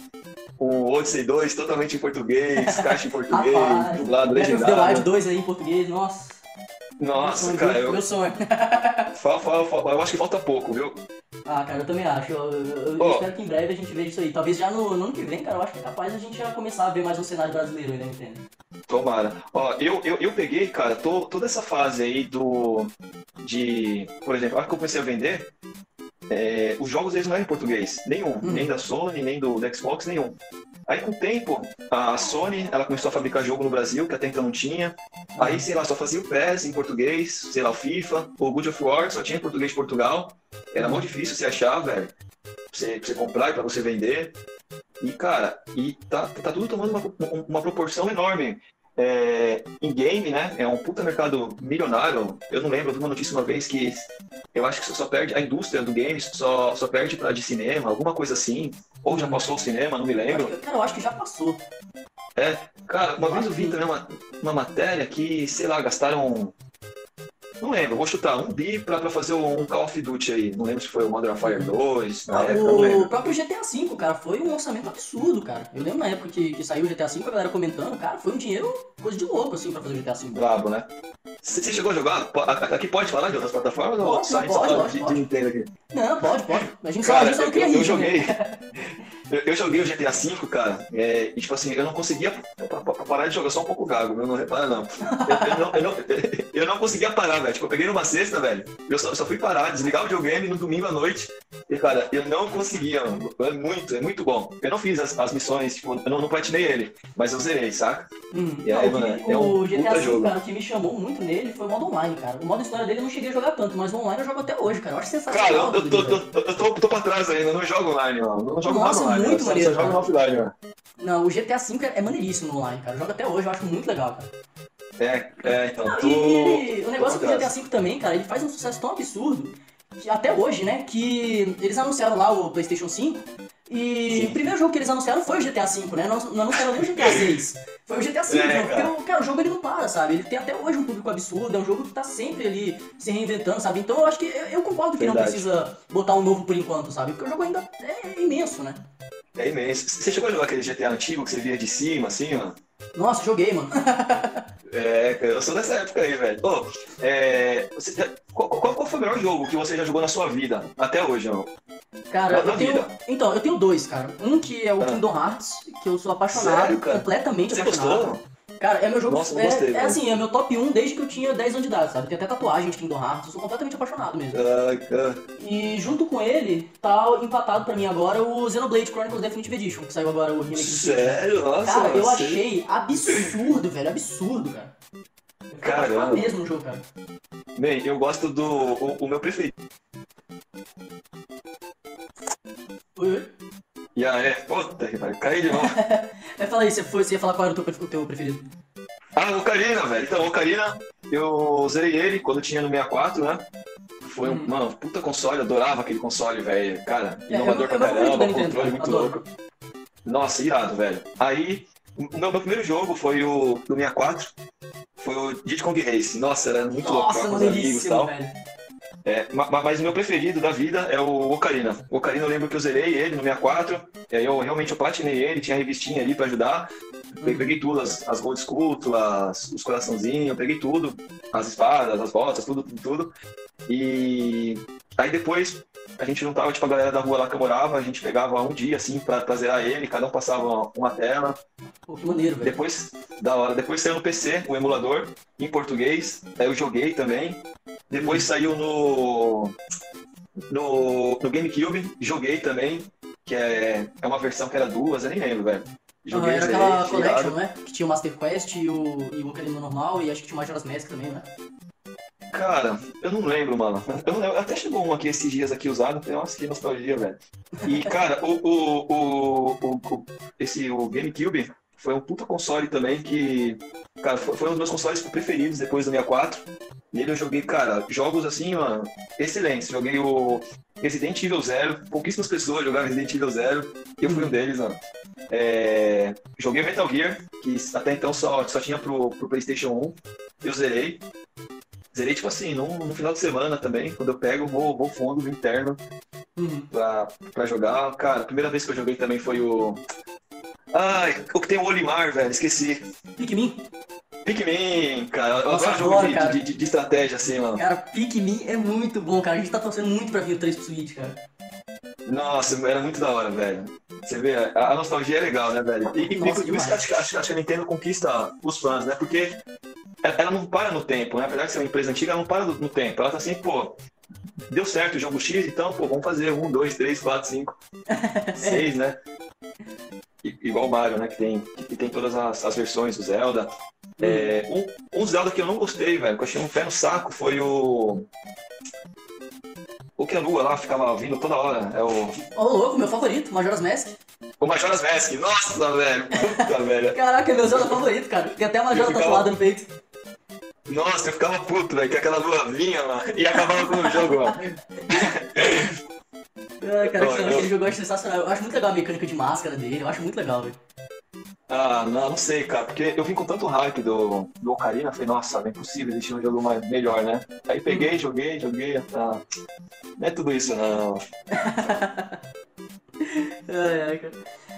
Speaker 2: o Odyssey 2 totalmente em português, caixa em português, dublado, legendado.
Speaker 1: The Wild 2 aí em português, nossa.
Speaker 2: Nossa, meu cara, eu...
Speaker 1: Meu sonho.
Speaker 2: eu acho que falta pouco, viu?
Speaker 1: Ah, cara, eu também acho. Eu, eu, oh. espero que em breve a gente veja isso aí. Talvez já no, no, ano que vem, cara, eu acho que é capaz a gente já começar a ver mais um cenário brasileiro aí, né, entende?
Speaker 2: Tomara. Ó, eu, eu, eu peguei, cara, tô, toda essa fase aí do. De. Por exemplo, a hora que eu comecei a vender, é, os jogos eles não eram em português. Nenhum. Hum. Nem da Sony, nem do, do Xbox, nenhum. Aí com o tempo, a Sony, ela começou a fabricar jogo no Brasil, que até então não tinha. Aí, sei lá, só fazia o PES em português, sei lá, o FIFA, o Good of War, só tinha em português de Portugal. Era muito difícil você achar, velho. Pra você, pra você comprar e pra você vender. E, cara, e tá, tá tudo tomando uma, uma proporção enorme é, em game, né? É um puta mercado milionário. Eu não lembro, eu vi uma notícia uma vez que eu acho que só perde a indústria do games, só, só perde pra de cinema, alguma coisa assim. Ou já passou o cinema, não me lembro.
Speaker 1: Cara, eu acho que já passou.
Speaker 2: É, cara, uma vez eu vi também uma, uma matéria que, sei lá, gastaram não lembro, vou chutar um bi pra, pra fazer um Call of Duty aí. Não lembro se foi o Modern Warfare 2.
Speaker 1: Na época, o próprio GTA V, cara, foi um lançamento absurdo, cara. Eu lembro na época que, que saiu o GTA V, a galera comentando, cara, foi um dinheiro coisa de louco, assim, pra fazer o GTA V.
Speaker 2: Brabo, né? Você chegou a jogar? Aqui pode falar de outras plataformas
Speaker 1: pode, ou
Speaker 2: só
Speaker 1: pode, pode, pode, de, pode.
Speaker 2: Nintendo aqui?
Speaker 1: Não, pode, pode. A gente só, a gente só não
Speaker 2: eu, eu joguei. Eu, eu, joguei o GTA V, cara, é, e tipo assim, eu não conseguia parar de jogar, só um pouco gago, meu, não repara não. Eu, eu, não, eu, não, eu não conseguia parar, velho. Tipo, eu peguei numa sexta, velho, eu só, só fui parar, desligar o videogame no domingo à noite, e cara, eu não conseguia, mano. É muito, é muito bom. Eu não fiz as, as missões, tipo, eu não, não platinei ele, mas eu zerei, saca?
Speaker 1: Hum, e aí, mano, é um o GTA V, cara, o que me chamou muito nele foi o modo online, cara. O modo história dele eu não cheguei a jogar tanto, mas o online eu jogo até hoje, cara. Eu acho sensacional.
Speaker 2: Cara, eu, tô, tô, tô, tô, tô pra trás ainda, eu não jogo online, mano. Eu não jogo
Speaker 1: Nossa,
Speaker 2: online,
Speaker 1: muito maneiro.
Speaker 2: Só jogo offline, mano.
Speaker 1: Não, o GTA V é, é maneiríssimo no online, cara. Eu jogo até hoje, eu acho muito legal, cara.
Speaker 2: É, é, então.
Speaker 1: Não, e, o negócio do GTA V também, cara, ele faz um sucesso tão absurdo, até hoje, né, que eles anunciaram lá o PlayStation 5 e Sim. o primeiro jogo que eles anunciaram foi o GTA V, né? Não, não anunciaram nem o GTA 6. Foi o GTA V, é, porque o, cara, o jogo ele não para, sabe? Ele tem até hoje um público absurdo, é um jogo que tá sempre ali se reinventando, sabe? Então eu acho que eu, eu concordo que Verdade. não precisa botar um novo por enquanto, sabe? Porque o jogo ainda é imenso, né?
Speaker 2: É imenso. Você chegou a jogar aquele GTA antigo que você via de cima, assim, ó?
Speaker 1: Nossa, joguei, mano.
Speaker 2: é, eu sou dessa época aí, velho. Ô, é, você, qual, qual, foi o melhor jogo que você já jogou na sua vida, até hoje, ó?
Speaker 1: Cara, eu tenho. Vida. Então, eu tenho dois, cara. Um que é o ah. Kingdom Hearts, que eu sou apaixonado, Sério, completamente você apaixonado. Gostou? Cara, é meu jogo.
Speaker 2: Nossa,
Speaker 1: é,
Speaker 2: gostei,
Speaker 1: é, assim, é meu top 1 desde que eu tinha 10 anos de idade, sabe? Tem até tatuagem de Kingdom Hearts, eu sou completamente apaixonado mesmo.
Speaker 2: Caraca.
Speaker 1: E junto com ele, tá empatado pra mim agora o Xenoblade Chronicles Definitive Edition, que saiu agora o remake
Speaker 2: Sério? Nossa,
Speaker 1: Cara, eu achei absurdo, velho, absurdo, cara.
Speaker 2: Caramba.
Speaker 1: mesmo no jogo, cara.
Speaker 2: Bem, eu gosto do. O, o meu preferido.
Speaker 1: Oi?
Speaker 2: E aí, puta que pariu, caí de novo.
Speaker 1: Vai falar aí, você, foi, você ia falar qual era o teu, o teu preferido?
Speaker 2: Ah, o Ocarina, velho. Então, o Ocarina, eu zerei ele quando tinha no 64, né? Foi um, hum. mano, puta console, adorava aquele console, velho. Cara, é, inovador eu, pra caramba, controle muito adoro. louco. Nossa, irado, velho. Aí, o meu, meu primeiro jogo foi o do 64, foi o Diddy Kong Race. Nossa, era muito
Speaker 1: Nossa,
Speaker 2: louco
Speaker 1: com os amigos e tal. Velho.
Speaker 2: É, mas o meu preferido da vida é o Ocarina. O Ocarina eu lembro que eu zerei ele no 64, e aí eu realmente eu platinei ele, tinha a revistinha ali pra ajudar. Peguei, peguei tudo, as, as Gold Sculpturas, os coraçãozinhos, eu peguei tudo, as espadas, as botas, tudo, tudo, tudo. E aí depois a gente juntava, tipo, a galera da rua lá que eu morava, a gente pegava um dia, assim, pra, pra zerar ele, cada um passava uma tela.
Speaker 1: Pô, que maneiro, velho.
Speaker 2: Depois, da hora, depois saiu no PC, o emulador, em português, aí eu joguei também. Depois uhum. saiu no, no, no GameCube, joguei também, que é, é uma versão que era duas, eu nem lembro, velho.
Speaker 1: Joguei ah, era aquela Collection, né? Que tinha o Master Quest e o, e o Ocarina normal, e acho que tinha o Majora's Mask também, né?
Speaker 2: Cara, eu não lembro, mano. Eu não lembro. Até chegou um aqui esses dias aqui usado. Falei, nossa, que nostalgia, velho. E, cara, o, o, o, o, esse, o GameCube foi um puta console também que, cara, foi, foi um dos meus consoles preferidos depois do 64. Nele eu joguei, cara, jogos assim, mano, excelentes. Joguei o Resident Evil Zero. Pouquíssimas pessoas jogaram Resident Evil Zero. Eu fui um deles, mano. É... Joguei Metal Gear, que até então só, só tinha pro, pro PlayStation 1. Eu zerei. Zerei, tipo assim, no, final de semana também. Quando eu pego, vou, vou fundo no interno
Speaker 1: Uhum.
Speaker 2: pra, pra jogar. Cara, a primeira vez que eu joguei também foi o. Ai, o que tem o Olimar, velho, esqueci.
Speaker 1: Pikmin?
Speaker 2: Pikmin, cara. Eu
Speaker 1: Nossa,
Speaker 2: adoro jogo
Speaker 1: adoro,
Speaker 2: de,
Speaker 1: cara.
Speaker 2: de, de- de estratégia, assim, mano.
Speaker 1: Cara, Pikmin é muito bom, cara. A gente tá torcendo muito pra vir o 3 pro Switch, cara.
Speaker 2: Nossa, era muito da hora, velho. Você vê, a, a nostalgia é legal, né, velho? E, e
Speaker 1: Nossa,
Speaker 2: por isso que acho, que- acho, que- acho que a Nintendo conquista os fãs, né? Porque ela não para no tempo, né? Apesar de ser uma empresa antiga, ela não para no, tempo. Ela tá assim, pô, deu certo o jogo X, então, pô, vamos fazer um, dois, três, quatro, cinco, seis, né? I- Igual o Mario, né? Que tem, que tem todas as, as versões do Zelda. É, um, um Zelda que eu não gostei, velho, que eu achei um pé no saco, foi o. O que a lua lá ficava vindo toda hora. É o.
Speaker 1: Ô, louco, meu favorito, Majora's Mask.
Speaker 2: O Majora's Mask. Nossa, velho. Puta, velho.
Speaker 1: Caraca, é meu Zelda favorito, cara. Tem até uma Majora
Speaker 2: Eu ficava-
Speaker 1: tatuada no peito.
Speaker 2: Nossa, eu ficava puto, velho, que aquela lua vinha lá e acabava com o jogo, mano.
Speaker 1: Ah, cara,
Speaker 2: Ó,
Speaker 1: aquele
Speaker 2: eu-
Speaker 1: aquele jogo eu acho sensacional. Eu acho muito legal a mecânica de máscara dele. Eu acho muito legal, velho.
Speaker 2: Ah, não, não sei, cara, porque eu vim com tanto hype do, do Ocarina, falei, nossa, não é impossível existir um jogo mais, melhor, né? Aí peguei, joguei, joguei, ah, não é tudo isso, não.
Speaker 1: Ai, cara.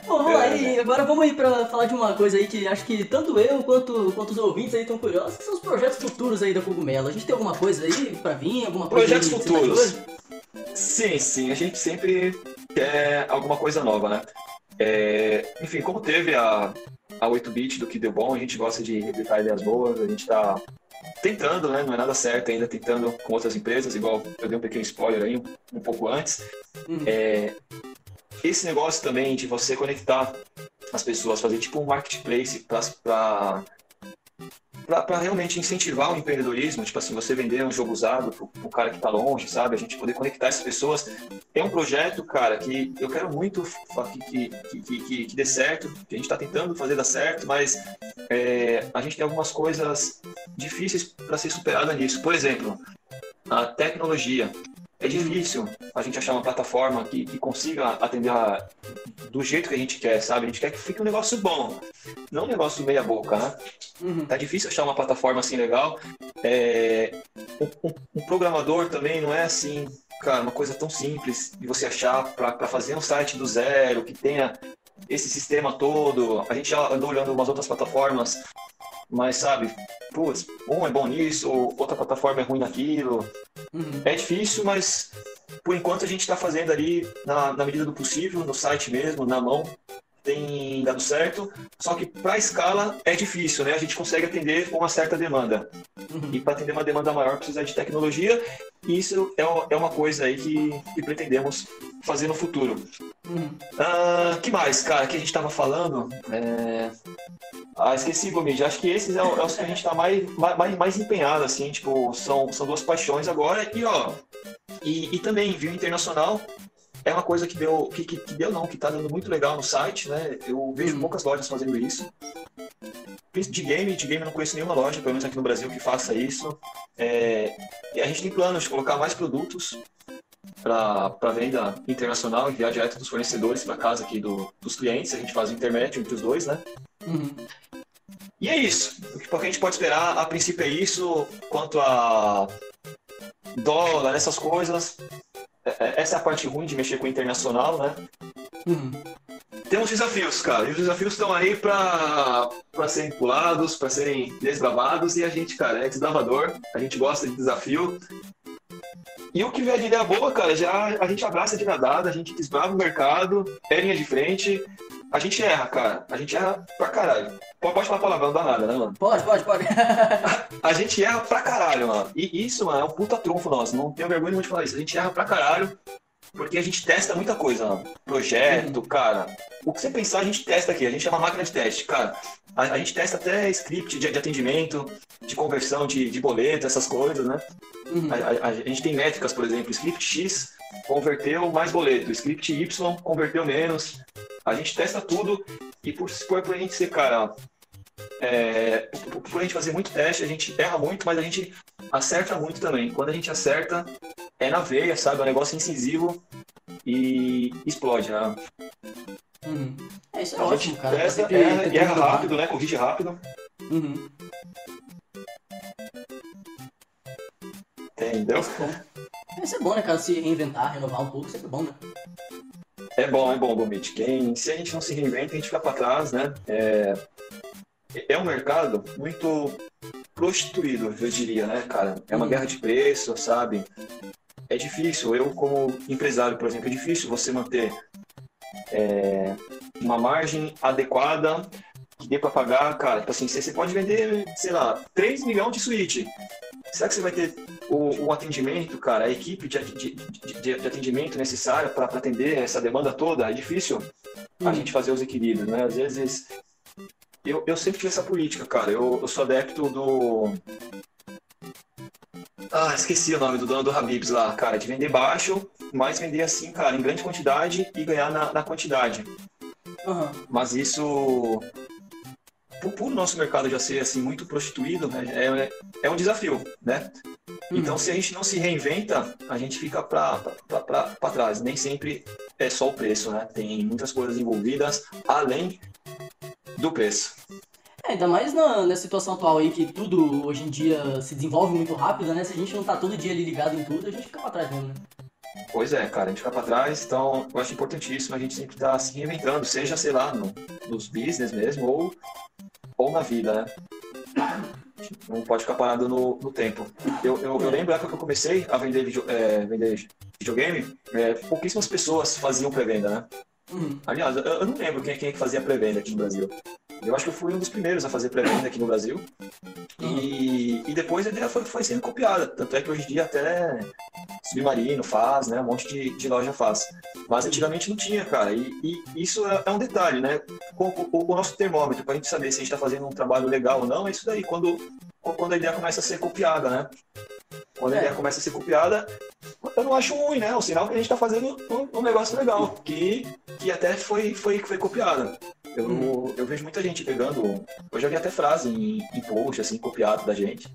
Speaker 1: Bom, vamos lá,
Speaker 2: É.
Speaker 1: e agora vamos aí pra falar de uma coisa aí que acho que tanto eu quanto, quanto os ouvintes aí estão curiosos, que são os projetos futuros aí da Cogumelo. A gente tem alguma coisa aí pra vir, alguma coisa
Speaker 2: Projetos
Speaker 1: aí tá
Speaker 2: futuros. Sim, sim, a gente sempre quer alguma coisa nova, né? É, enfim, como teve a, a 8-bit do que deu bom, a gente gosta de replicar ideias boas, a gente tá tentando, né? Não é nada certo ainda, tentando com outras empresas, igual eu dei um pequeno spoiler aí um, um pouco antes.
Speaker 1: Uhum.
Speaker 2: É, esse negócio também de você conectar as pessoas, fazer tipo um marketplace para para realmente incentivar o empreendedorismo, tipo assim, você vender um jogo usado pro, pro cara que tá longe, sabe? A gente poder conectar essas pessoas. É um projeto, cara, que eu quero muito que, que, que, que, que dê certo, que a gente tá tentando fazer dar certo, mas é, a gente tem algumas coisas difíceis para ser superada nisso. Por exemplo, a tecnologia. É difícil a gente achar uma plataforma que, que consiga atender a- do jeito que a gente quer, sabe? A gente quer que fique um negócio bom, não um negócio meia boca, né?
Speaker 1: Uhum.
Speaker 2: Tá difícil achar uma plataforma assim legal. É, um, um- um programador também não é assim, cara, uma coisa tão simples de você achar para fazer um site do zero, que tenha esse sistema todo. A gente já andou olhando umas outras plataformas, mas sabe, putz, um é bom nisso, outra plataforma é ruim naquilo.
Speaker 1: Uhum.
Speaker 2: É difícil, mas por enquanto a gente está fazendo ali na, na medida do possível, no site mesmo, na mão. Tem dado certo, só que para a escala é difícil, né? A gente consegue atender uma certa demanda.
Speaker 1: Uhum.
Speaker 2: E para atender uma demanda maior precisa de tecnologia, e isso é, é uma coisa aí que, que pretendemos fazer no futuro.
Speaker 1: Uhum.
Speaker 2: Ah, que mais, cara, que a gente estava falando? É... Ah, esqueci. Acho que esses é, é os que a gente está mais, mais, mais empenhado, assim, tipo, são, são duas paixões agora. E, ó, e, e também, envio internacional é uma coisa que deu, que, que, que deu não, que tá dando muito legal no site, né? Eu vejo
Speaker 1: Uhum.
Speaker 2: poucas lojas fazendo isso. De game, de game eu não conheço nenhuma loja, pelo menos aqui no Brasil, que faça isso. É, e a gente tem planos de colocar mais produtos para venda internacional, enviar direto dos fornecedores para casa aqui do, dos clientes. A gente faz o intermédio entre os dois, né?
Speaker 1: Uhum.
Speaker 2: E é isso. O que a gente pode esperar, a princípio, é isso. Quanto a dólar, essas coisas. Essa é a parte ruim de mexer com o internacional, né?
Speaker 1: Uhum.
Speaker 2: Temos desafios, cara. E os desafios estão aí para serem pulados, para serem desbravados. E a gente, cara, é desbravador. A gente gosta de desafio. E o que vier de ideia boa, cara, já a gente abraça de nadada, a gente desbrava o mercado, é linha de frente. A gente erra, cara. A gente erra pra caralho. Pode falar palavrão, não dá nada, né, mano?
Speaker 1: Pode, pode, pode.
Speaker 2: A gente erra pra caralho, mano. E isso, mano, é um puta trunfo nosso. Não tenho vergonha nenhuma de falar isso. A gente erra pra caralho. porque a gente testa muita coisa, projeto, cara. O que você pensar, a gente testa aqui, a gente é uma máquina de teste, cara. A, a gente testa até script de, de atendimento, de conversão de, de boleto, essas coisas, né?
Speaker 1: Uhum.
Speaker 2: A, a- a gente tem métricas, por exemplo, script X converteu mais boleto, script Y converteu menos. A gente testa tudo e por, por, por a gente ser, cara, é, por, por a gente fazer muito teste, a gente erra muito, mas a gente acerta muito também. Quando a gente acerta, é na veia, sabe? É um negócio incisivo e explode, né?
Speaker 1: Uhum. É, isso é
Speaker 2: A
Speaker 1: ótimo,
Speaker 2: gente
Speaker 1: cara. tá
Speaker 2: testa,
Speaker 1: sempre
Speaker 2: erra, e erra
Speaker 1: inovar.
Speaker 2: rápido, né? Corrige rápido.
Speaker 1: Uhum.
Speaker 2: Entendeu?
Speaker 1: Isso é bom. Né, cara? Se reinventar, renovar um pouco, sempre é bom, né?
Speaker 2: É bom, é bom, Gomit. Quem, se a gente não se reinventa, a gente fica para trás, né? É, é um mercado muito prostituído, eu diria, né, cara? É uma guerra de preço, sabe? É difícil. Eu, como empresário, por exemplo, é difícil você manter é, uma margem adequada que dê para pagar, cara. Tipo assim, você pode vender, sei lá, 3 milhões de suíte. Será que você vai ter o, o atendimento, cara, a equipe de, de, de- de atendimento necessária para atender essa demanda toda? É difícil a
Speaker 1: Uhum.
Speaker 2: gente fazer os equilíbrios, né? Às vezes. Eu, eu sempre tive essa política, cara. Eu, eu sou adepto do. Ah, esqueci o nome do dono do Habibs lá, cara. De vender baixo, mas vender assim, cara, em grande quantidade e ganhar na, na quantidade.
Speaker 1: Aham.
Speaker 2: Mas isso. Por, por nosso mercado já ser assim muito prostituído, né, é, é um desafio, né?
Speaker 1: Uhum.
Speaker 2: Então, se a gente não se reinventa, a gente fica para trás. Nem sempre é só o preço, né? Tem muitas coisas envolvidas além do preço.
Speaker 1: É, ainda mais na, nessa situação atual aí que tudo hoje em dia se desenvolve muito rápido, né? Se a gente não tá todo dia ali ligado em tudo, a gente fica pra trás mesmo, né?
Speaker 2: Pois é, cara, a gente fica para trás, então eu acho importantíssimo a gente sempre estar se reinventando, seja, sei lá, no, nos business mesmo ou, ou na vida, né? Não pode ficar parado no, no tempo. Eu, eu, eu lembro da época que eu comecei a vender, video, é, vender videogame, é, pouquíssimas pessoas faziam pré-venda, né?
Speaker 1: Uhum.
Speaker 2: Aliás, eu, eu não lembro quem, quem é que fazia pré-venda aqui no Brasil. Eu acho que eu fui um dos primeiros a fazer pré-venda aqui no Brasil. E, e depois a ideia foi, foi sendo copiada. Tanto é que hoje em dia até Submarino faz, né? Um monte de, de loja faz. Mas antigamente não tinha, cara. E, e isso é, é um detalhe, né? O, o- o nosso termômetro, pra gente saber se a gente tá fazendo um trabalho legal ou não, é isso daí. Quando, quando a ideia começa a ser copiada, né? Quando a
Speaker 1: É.
Speaker 2: ideia começa a ser copiada, eu não acho ruim, né? É um sinal que a gente tá fazendo um, um negócio legal, que, que até foi, foi, foi copiada. Eu,
Speaker 1: Hum.
Speaker 2: eu vejo muita gente pegando. Eu já vi até frase em, em post, assim, copiado da gente.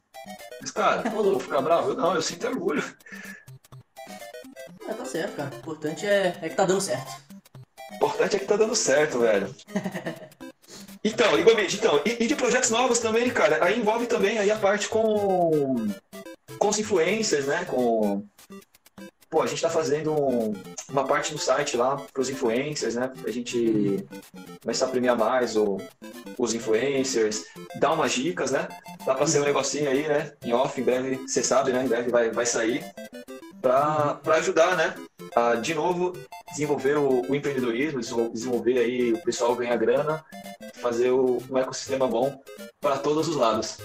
Speaker 2: Mas, cara,
Speaker 1: Ô, louco.
Speaker 2: vou ficar bravo? Eu não, eu sinto orgulho.
Speaker 1: É, tá certo, cara. O importante é, é que tá dando certo.
Speaker 2: O importante é que tá dando certo, velho. Então, igualmente, então, e, e de projetos novos também, cara, aí envolve também aí a parte com, com os influencers, né? Com. Pô, a gente tá fazendo um- uma parte no site lá pros influencers, né? Pra gente começar a premiar mais o- os influencers, dar umas dicas, né? Dá pra ser um negocinho aí, né? Em off, em breve, você sabe, né? Em breve vai, vai sair. Pra ajudar, né? A, de novo, desenvolver o, o empreendedorismo, desenvol- desenvolver aí o pessoal ganhar grana, fazer o, um ecossistema bom para todos os lados.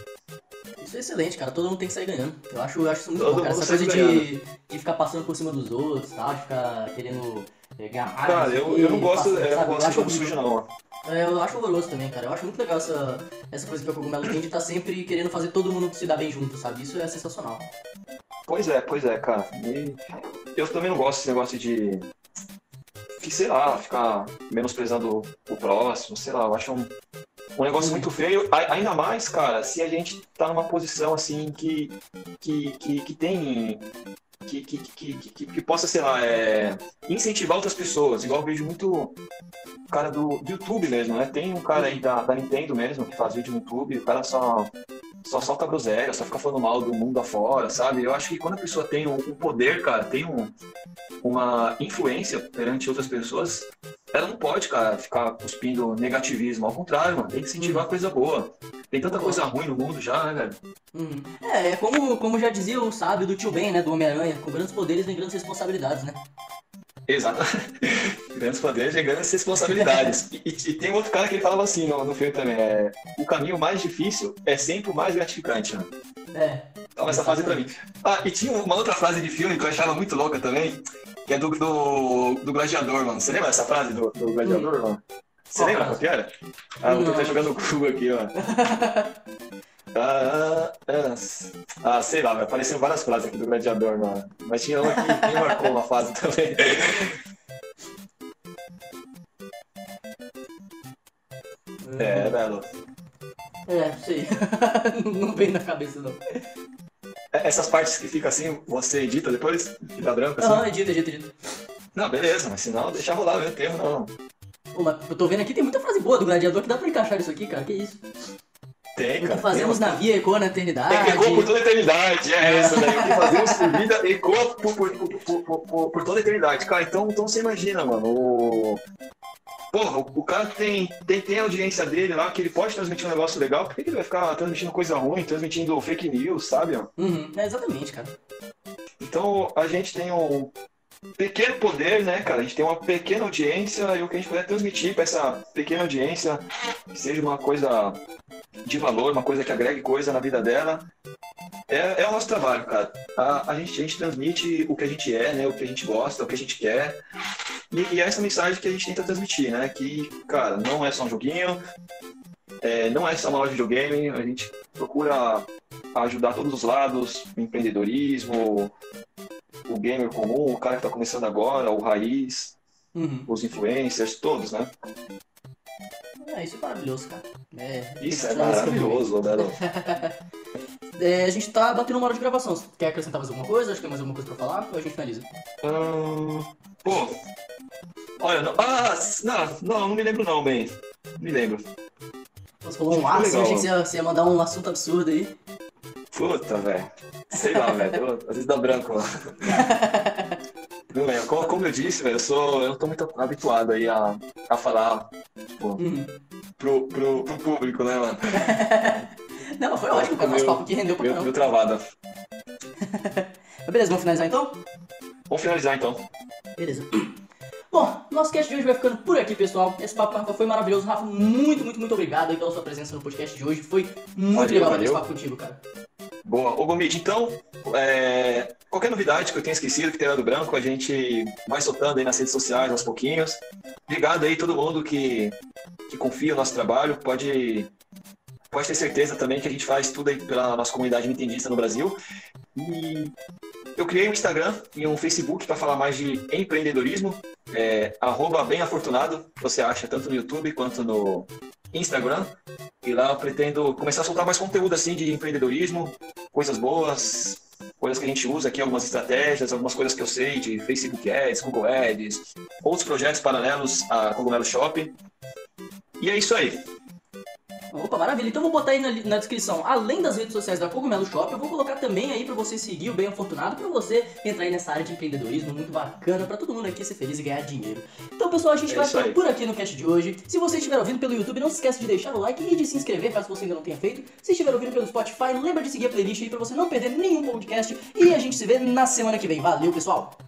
Speaker 1: Isso é excelente, cara. Todo mundo tem que sair ganhando. Eu acho, eu acho isso muito
Speaker 2: Todo
Speaker 1: bom, cara. Essa coisa de, de ficar passando por cima dos outros, tal, de ficar querendo eh, ganhar mais.
Speaker 2: Cara, eu, eu não gosto,
Speaker 1: passando,
Speaker 2: eu gosto de
Speaker 1: acho
Speaker 2: sujo, não.
Speaker 1: É, eu acho horroroso também, cara. Eu acho muito legal essa, essa coisa que o Cogumelo tem de estar sempre querendo fazer todo mundo se dar bem junto, sabe? Isso é sensacional.
Speaker 2: Pois é, pois é, cara. E eu também não gosto desse negócio de. Que, sei lá, ficar menosprezando o próximo, sei lá, eu acho um, um negócio muito feio. Ainda mais, cara, se a gente tá numa posição assim que. que, que, que tem. Que, que, que, que, que possa, sei lá, é, incentivar outras pessoas. Igual eu vejo muito o cara do, do YouTube mesmo, né? Tem um cara aí da, da Nintendo mesmo que faz vídeo no YouTube, o cara só só solta groselha, só fica falando mal do mundo afora, sabe? Eu acho que quando a pessoa tem um, um poder, cara, tem um, uma influência perante outras pessoas, ela não pode, cara, ficar cuspindo negativismo. Ao contrário, mano, tem que incentivar coisa boa. Tem tanta coisa ruim no mundo já, né, velho?
Speaker 1: É, é como, como já dizia o sábio do tio Ben, né? Do Homem-Aranha, com grandes poderes vem grandes responsabilidades, né?
Speaker 2: Exato. grandes poderes e grandes responsabilidades. E, e- tem outro cara que ele falava assim no, no filme também: é, o caminho mais difícil é sempre o mais gratificante, né?
Speaker 1: É.
Speaker 2: Toma essa frase pra mim. Ah, e tinha uma outra frase de filme que eu achava muito louca também, que é do, do, do Gladiador, mano. Você lembra essa frase do, do Gladiador, mano? Você lembra qual que era? Ah, tentar jogar no Google aqui, ó. Ah, ah, ah, sei lá, apareceram várias frases aqui do Gladiador, mano. Mas tinha uma que me marcou uma fase também. É, belo.
Speaker 1: É, sei. não vem na cabeça, não.
Speaker 2: Essas partes que ficam assim, você edita depois? Fica branco assim?
Speaker 1: Não, edita, edita, edita.
Speaker 2: Não, beleza, mas senão deixa rolar, meu termo não.
Speaker 1: Pô, mas eu tô vendo aqui, tem muita frase boa do Gladiador que dá pra encaixar isso aqui, cara. Que isso?
Speaker 2: Tem,
Speaker 1: O
Speaker 2: cara.
Speaker 1: que fazemos
Speaker 2: tem,
Speaker 1: na via ecoa na eternidade.
Speaker 2: É que ecoa por toda a eternidade, é essa daí. O que fazemos por vida ecoa por, por, por, por, toda a eternidade. Cara, então, então você imagina, mano. O... Porra, o, o cara tem, tem, tem a audiência dele lá, que ele pode transmitir um negócio legal, por que ele vai ficar transmitindo coisa ruim, transmitindo fake news, sabe?
Speaker 1: Uhum, é exatamente, cara.
Speaker 2: Então a gente tem um pequeno poder, né, cara? A gente tem uma pequena audiência e o que a gente puder transmitir para essa pequena audiência, que seja uma coisa de valor, uma coisa que agregue coisa na vida dela, é, é o nosso trabalho, cara. A, a, gente, a gente transmite o que a gente é, né? O que a gente gosta, o que a gente quer. E, e é essa mensagem que a gente tenta transmitir, né? Que, cara, não é só um joguinho, é, não é só uma loja de videogame, a gente procura ajudar todos os lados, o empreendedorismo, o gamer comum, o cara que tá começando agora, o raiz,
Speaker 1: Uhum.
Speaker 2: os influencers, todos, né?
Speaker 1: É, isso é maravilhoso, cara. É,
Speaker 2: Isso é
Speaker 1: fazer
Speaker 2: maravilhoso, Belo.
Speaker 1: É, a gente tá batendo uma hora de gravação. Você quer acrescentar mais alguma coisa? Acho que tem mais alguma coisa pra falar? Ou a gente finaliza?
Speaker 2: Pô, olha, não, ah, não, não, não me lembro não, bem. Me lembro.
Speaker 1: Você falou um eu
Speaker 2: legal.
Speaker 1: achei que você ia, você ia mandar um assunto absurdo aí.
Speaker 2: Puta, velho. Sei lá, velho. Às vezes dá branco. mano. Não lembro. Como, eu disse, velho, eu sou. Eu não tô muito habituado aí a, a falar tipo,
Speaker 1: Uhum.
Speaker 2: pro, pro, pro público, né, mano?
Speaker 1: Não, mas foi ótimo. Nosso
Speaker 2: Meu-
Speaker 1: papo aqui rendeu pra
Speaker 2: Meu, meu travada.
Speaker 1: Mas Beleza, vamos finalizar então?
Speaker 2: Vamos finalizar então.
Speaker 1: Beleza. Bom, nosso cast de hoje vai ficando por aqui, pessoal. Esse papo Rafa foi maravilhoso. Rafa, muito, muito, muito obrigado aí pela sua presença no podcast de hoje. Foi muito
Speaker 2: Valeu,
Speaker 1: legal bater esse
Speaker 2: valeu.
Speaker 1: papo contigo, cara.
Speaker 2: Boa. Ô, Gomid, então, é, qualquer novidade que eu tenha esquecido, que tenha dado branco, a gente vai soltando aí nas redes sociais aos pouquinhos. Obrigado aí todo mundo que, que confia no nosso trabalho. Pode, pode ter certeza também que a gente faz tudo aí pela nossa comunidade nintendista no Brasil. E eu criei um Instagram e um Facebook para falar mais de empreendedorismo. É, arroba bem afortunado, você acha tanto no YouTube quanto no Instagram. E lá eu pretendo começar a soltar mais conteúdo assim de empreendedorismo, coisas boas, coisas que a gente usa aqui, algumas estratégias, algumas coisas que eu sei de Facebook Ads, Google Ads, outros projetos paralelos a Cogumelo Shop. E é isso aí.
Speaker 1: Opa, maravilha. Então eu vou botar aí na, na descrição, além das redes sociais da Cogumelo Shop, eu vou colocar também aí pra você seguir o Bem Afortunado, pra você entrar aí nessa área de empreendedorismo muito bacana, pra todo mundo aqui ser feliz e ganhar dinheiro. Então, pessoal, a gente
Speaker 2: É
Speaker 1: vai ficando por aqui no cast de hoje. Se você estiver ouvindo pelo YouTube, não se esqueça de deixar o like e de se inscrever, caso você ainda não tenha feito. Se estiver ouvindo pelo Spotify, lembra de seguir a playlist aí pra você não perder nenhum podcast. E a gente se vê na semana que vem. Valeu, pessoal!